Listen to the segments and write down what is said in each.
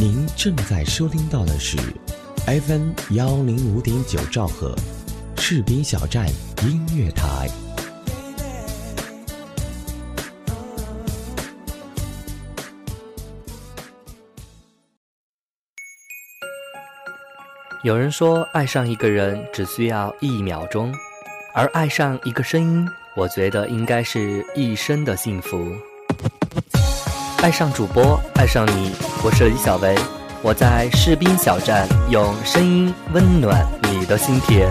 您正在收听到的是 FM 幺零五点九兆赫，赤兵小站音乐台。有人说，爱上一个人只需要一秒钟，而爱上一个声音，我觉得应该是一生的幸福。爱上主播，爱上你，我是李小维，我在士兵小站用声音温暖你的心田。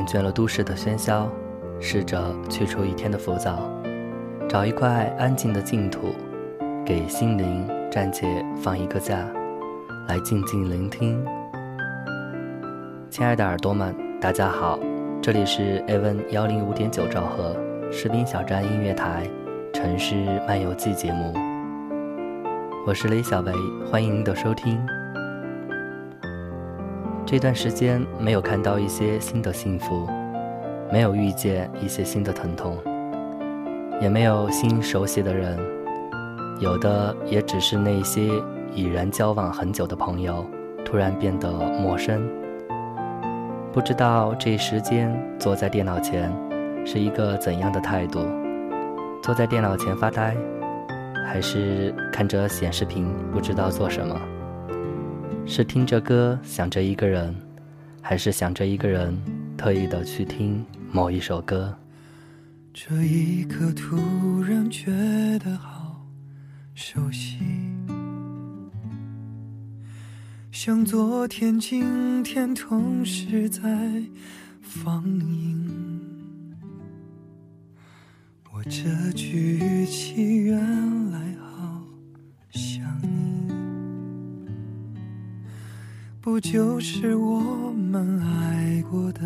厌倦了都市的喧嚣，试着去除一天的浮躁，找一块安静的净土，给心灵暂且放一个假，来静静聆听。亲爱的耳朵们，大家好，这里是 AVN 幺零五点九兆赫士兵小站音乐台《城市漫游记》节目，我是雷小维，欢迎您的收听。这段时间没有看到一些新的幸福，没有遇见一些新的疼痛，也没有新熟悉的人，有的也只是那些已然交往很久的朋友，突然变得陌生。不知道这时间坐在电脑前是一个怎样的态度？坐在电脑前发呆，还是看着显示屏不知道做什么？是听着歌想着一个人，还是想着一个人特意的去听某一首歌？这一刻突然觉得好熟悉，像昨天、今天同时在放映。我这句语气原来。不就是我们爱过的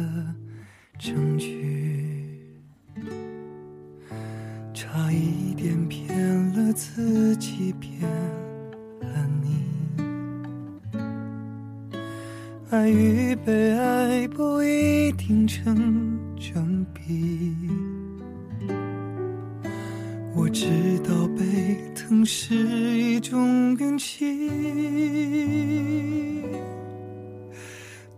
证据？差一点骗了自己，骗了你。爱与被爱不一定成正比。我知道被疼是一种运气。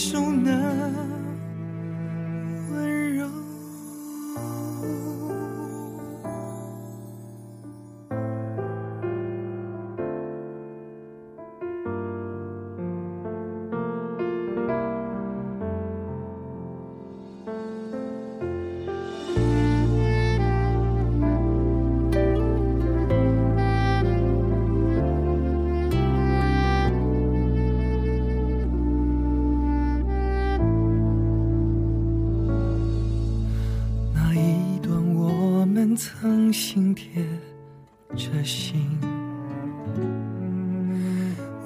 手呢？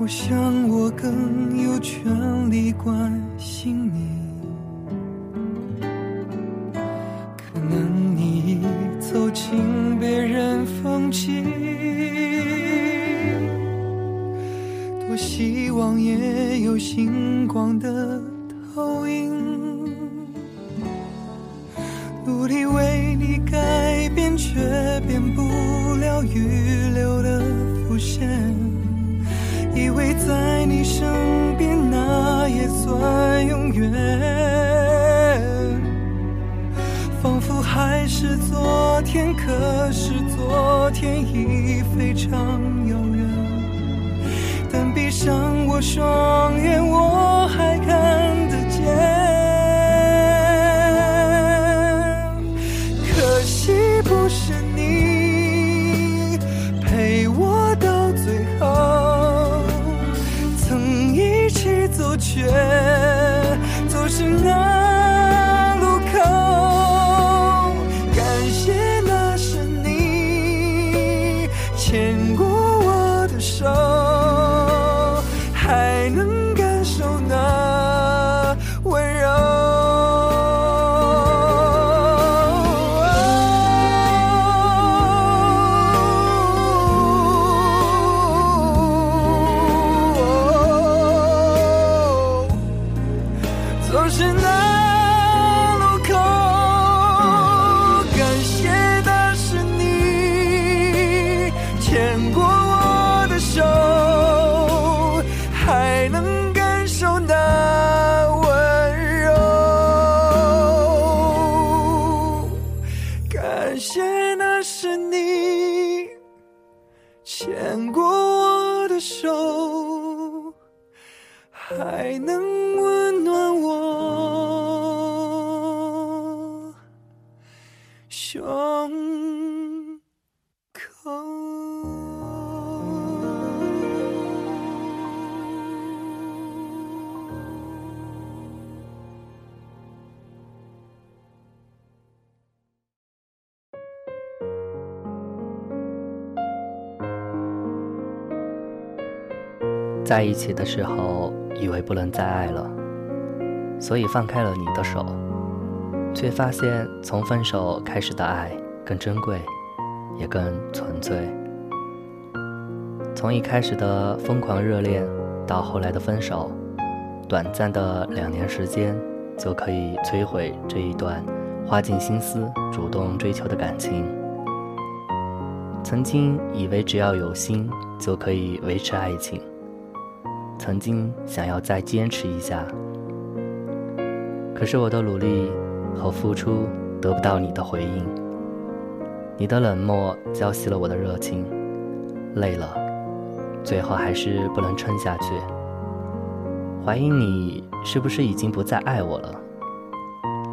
我想我更有权利管非常遥远。但闭上我双眼，我在一起的时候，以为不能再爱了，所以放开了你的手，却发现从分手开始的爱更珍贵，也更纯粹。从一开始的疯狂热恋，到后来的分手，短暂的两年时间，就可以摧毁这一段花尽心思主动追求的感情。曾经以为只要有心就可以维持爱情。曾经想要再坚持一下，可是我的努力和付出得不到你的回应，你的冷漠浇熄了我的热情，累了，最后还是不能撑下去。怀疑你是不是已经不再爱我了？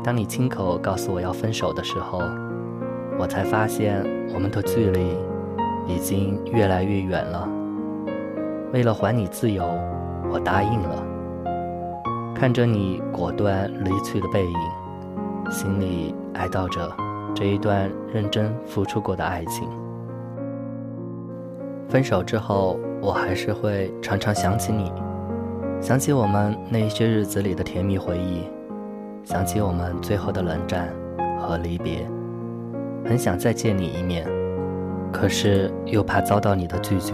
当你亲口告诉我要分手的时候，我才发现我们的距离已经越来越远了。为了还你自由，我答应了。看着你果断离去的背影，心里哀悼着这一段认真付出过的爱情。分手之后，我还是会常常想起你，想起我们那些日子里的甜蜜回忆，想起我们最后的冷战和离别，很想再见你一面，可是又怕遭到你的拒绝。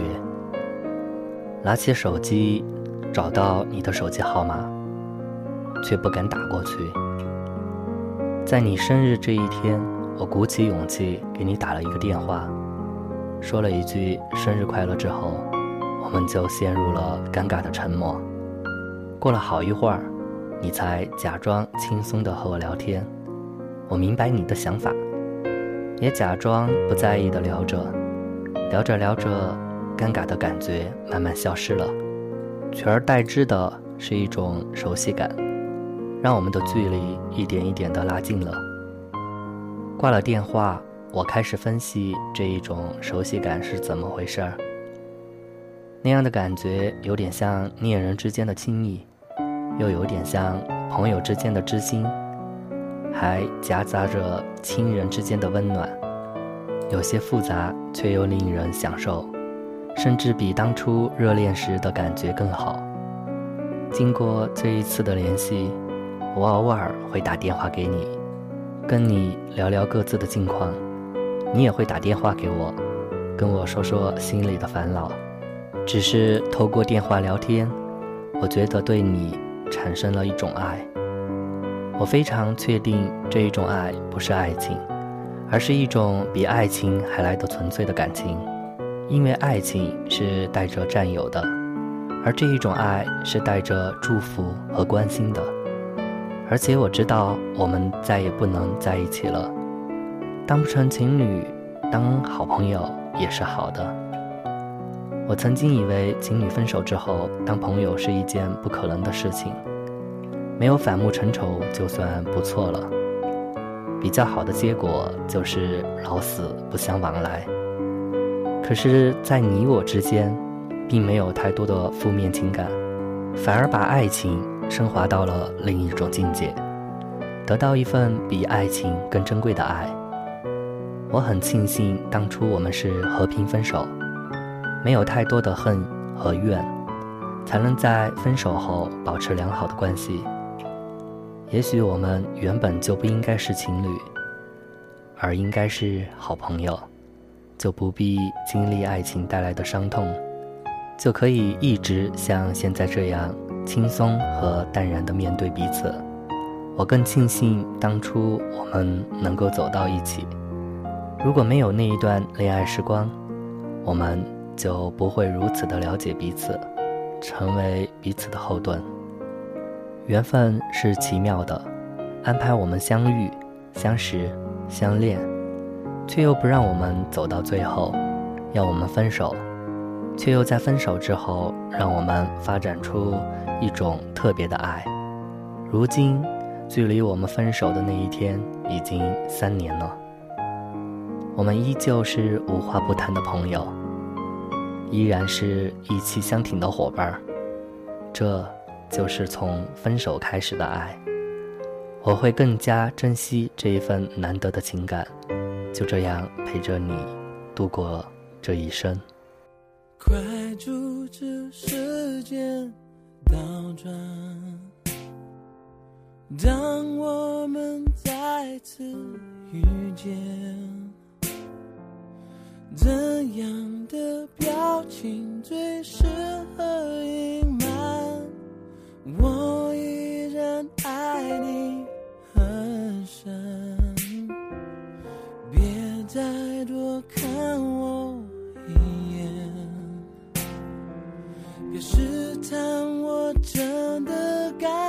拿起手机，找到你的手机号码，却不敢打过去。在你生日这一天，我鼓起勇气给你打了一个电话，说了一句“生日快乐”之后，我们就陷入了尴尬的沉默。过了好一会儿，你才假装轻松的和我聊天。我明白你的想法，也假装不在意的聊着，聊着聊着。尴尬的感觉慢慢消失了，取而代之的是一种熟悉感，让我们的距离一点一点的拉近了。挂了电话，我开始分析这一种熟悉感是怎么回事儿。那样的感觉有点像恋人之间的亲密，又有点像朋友之间的知心，还夹杂着亲人之间的温暖。有些复杂，却又令人享受，甚至比当初热恋时的感觉更好。经过这一次的联系，我偶尔会打电话给你，跟你聊聊各自的近况，你也会打电话给我，跟我说说心里的烦恼。只是透过电话聊天，我觉得对你产生了一种爱。我非常确定这一种爱不是爱情，而是一种比爱情还来得纯粹的感情，因为爱情是带着占有的，而这一种爱是带着祝福和关心的。而且我知道我们再也不能在一起了，当不成情侣，当好朋友也是好的。我曾经以为情侣分手之后当朋友是一件不可能的事情。没有反目成仇就算不错了，比较好的结果就是老死不相往来。可是，在你我之间，并没有太多的负面情感，反而把爱情升华到了另一种境界，得到一份比爱情更珍贵的爱。我很庆幸当初我们是和平分手，没有太多的恨和怨，才能在分手后保持良好的关系。也许我们原本就不应该是情侣，而应该是好朋友，就不必经历爱情带来的伤痛，就可以一直像现在这样轻松和淡然地面对彼此。我更庆幸当初我们能够走到一起。如果没有那一段恋爱时光，我们就不会如此的了解彼此，成为彼此的后盾。缘分是奇妙的，安排我们相遇、相识、相恋，却又不让我们走到最后，要我们分手，却又在分手之后让我们发展出一种特别的爱。如今，距离我们分手的那一天已经三年了，我们依旧是无话不谈的朋友，依然是意气相挺的伙伴儿，这。就是从分手开始的爱，我会更加珍惜这一份难得的情感，就这样陪着你度过这一生。快阻止时间倒转，当我们再次遇见，怎样的表情最适合隐瞒？我依然爱你但我真的感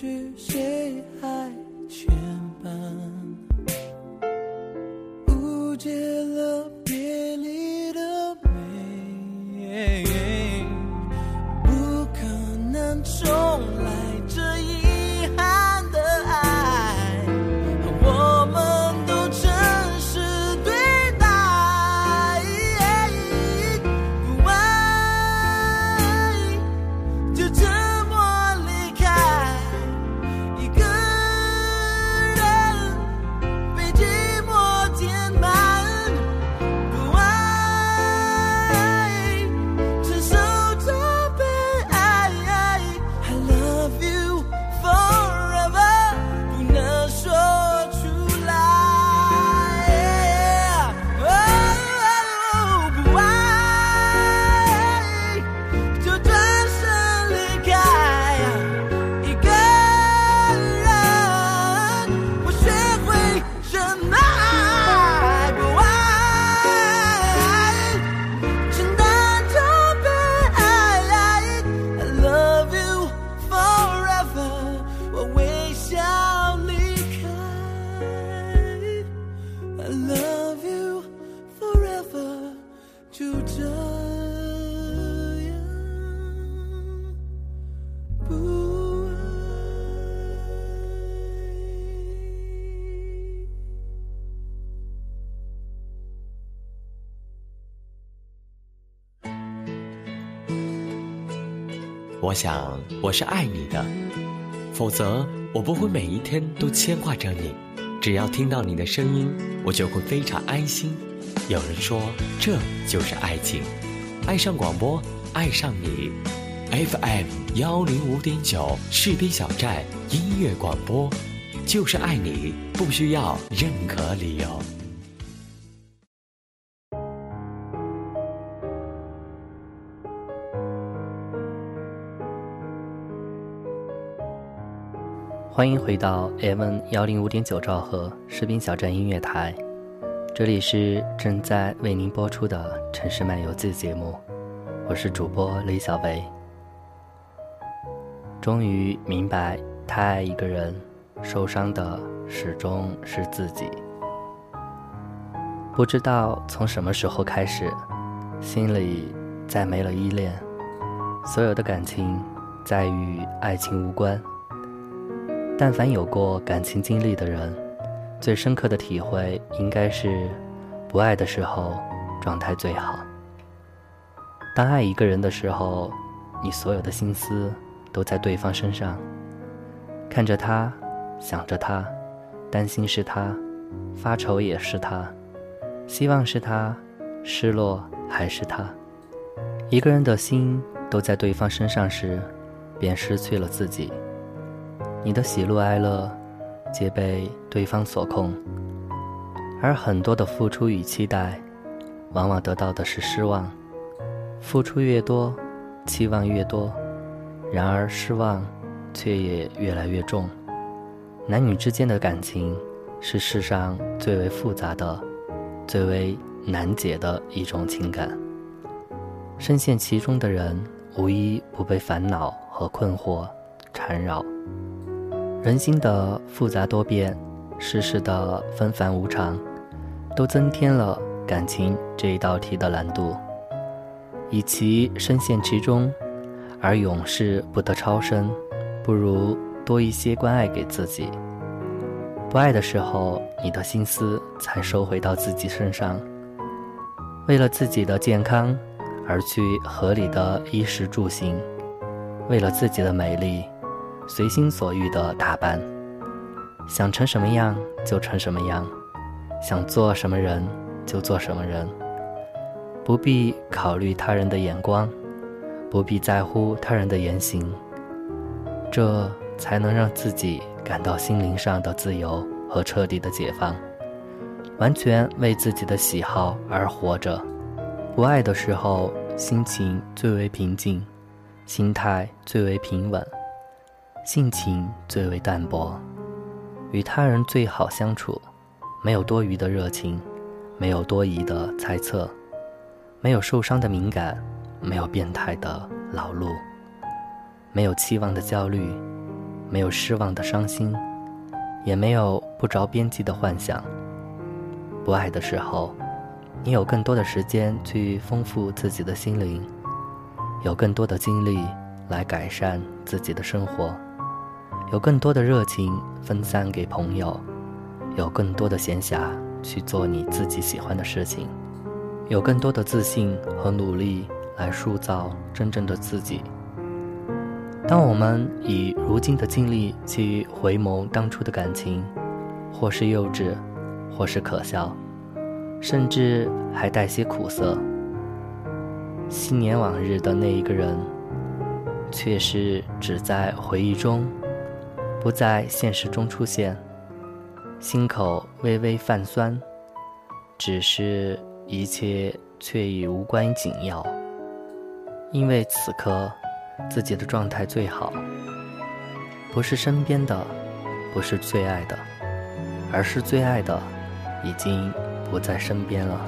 是。我想我是爱你的，否则我不会每一天都牵挂着你。只要听到你的声音，我就会非常安心。有人说，这就是爱情，爱上广播，爱上你。FM 幺零五点九，士兵小站音乐广播，就是爱你，不需要任何理由。欢迎回到 M 幺零五点九兆赫士兵小站音乐台，这里是正在为您播出的《城市漫游记》节目，我是主播李小维。终于明白，太爱一个人，受伤的始终是自己。不知道从什么时候开始，心里再没了依恋，所有的感情再与爱情无关。但凡有过感情经历的人，最深刻的体会应该是，不爱的时候状态最好。当爱一个人的时候，你所有的心思都在对方身上，看着他，想着他，担心是他，发愁也是他，希望是他，失落还是他。一个人的心都在对方身上时，便失去了自己。你的喜怒哀乐，皆被对方所控，而很多的付出与期待，往往得到的是失望。付出越多，期望越多，然而失望却也越来越重。男女之间的感情，是世上最为复杂的、最为难解的一种情感。深陷其中的人，无一不被烦恼和困惑缠绕。人心的复杂多变，世事的纷繁无常，都增添了感情这一道题的难度。与其深陷其中，而永世不得超生，不如多一些关爱给自己。不爱的时候，你的心思才收回到自己身上。为了自己的健康，而去合理的衣食住行；为了自己的美丽。随心所欲的打扮，想成什么样就成什么样，想做什么人就做什么人，不必考虑他人的眼光，不必在乎他人的言行，这才能让自己感到心灵上的自由和彻底的解放，完全为自己的喜好而活着。不爱的时候，心情最为平静，心态最为平稳。性情最为淡薄，与他人最好相处，没有多余的热情，没有多疑的猜测，没有受伤的敏感，没有变态的劳碌，没有期望的焦虑，没有失望的伤心，也没有不着边际的幻想。不爱的时候，你有更多的时间去丰富自己的心灵，有更多的精力来改善自己的生活。有更多的热情分散给朋友，有更多的闲暇去做你自己喜欢的事情，有更多的自信和努力来塑造真正的自己。当我们以如今的经历去回眸当初的感情，或是幼稚，或是可笑，甚至还带些苦涩，昔年往日的那一个人，却是只在回忆中。不在现实中出现，心口微微泛酸，只是一切却已无关紧要，因为此刻自己的状态最好，不是身边的，不是最爱的，而是最爱的已经不在身边了。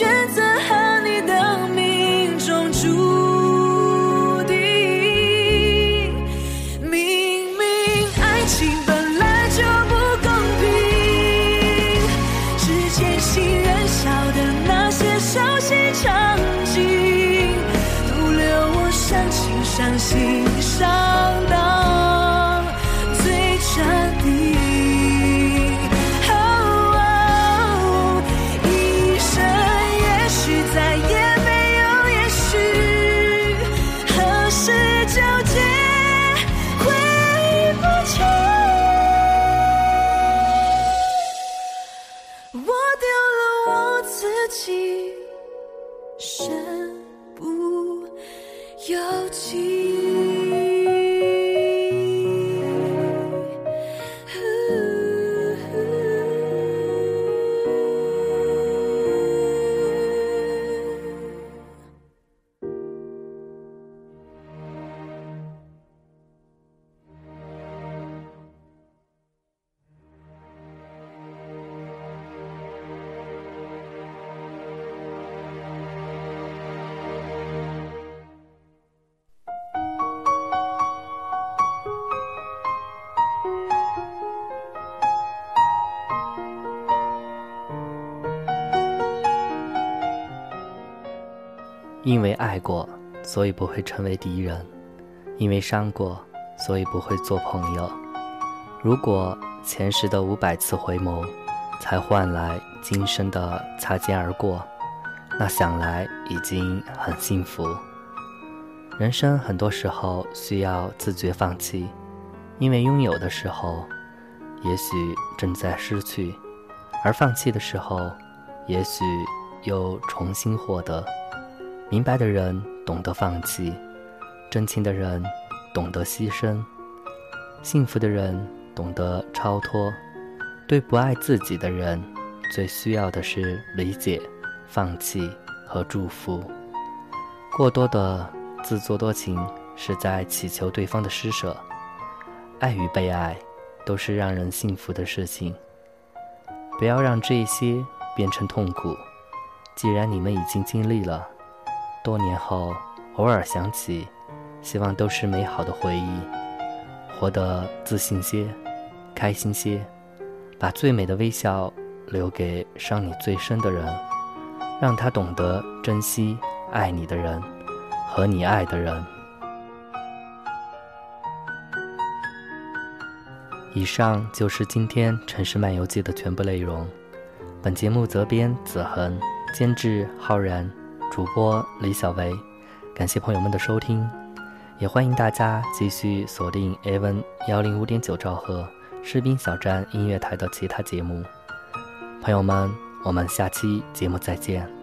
选择因为爱过，所以不会成为敌人；因为伤过，所以不会做朋友。如果前世的五百次回眸，才换来今生的擦肩而过，那想来已经很幸福。人生很多时候需要自觉放弃，因为拥有的时候，也许正在失去；而放弃的时候，也许又重新获得。明白的人懂得放弃，真情的人懂得牺牲，幸福的人懂得超脱。对不爱自己的人，最需要的是理解、放弃和祝福。过多的自作多情，是在祈求对方的施舍。爱与被爱，都是让人幸福的事情。不要让这些变成痛苦。既然你们已经经历了。多年后，偶尔想起，希望都是美好的回忆。活得自信些，开心些，把最美的微笑留给伤你最深的人，让他懂得珍惜爱你的人和你爱的人。以上就是今天《城市漫游记》的全部内容。本节目责编子恒，监制浩然。主播李小维，感谢朋友们的收听，也欢迎大家继续锁定 AVN 幺零五点九兆赫士兵小站音乐台的其他节目。朋友们，我们下期节目再见。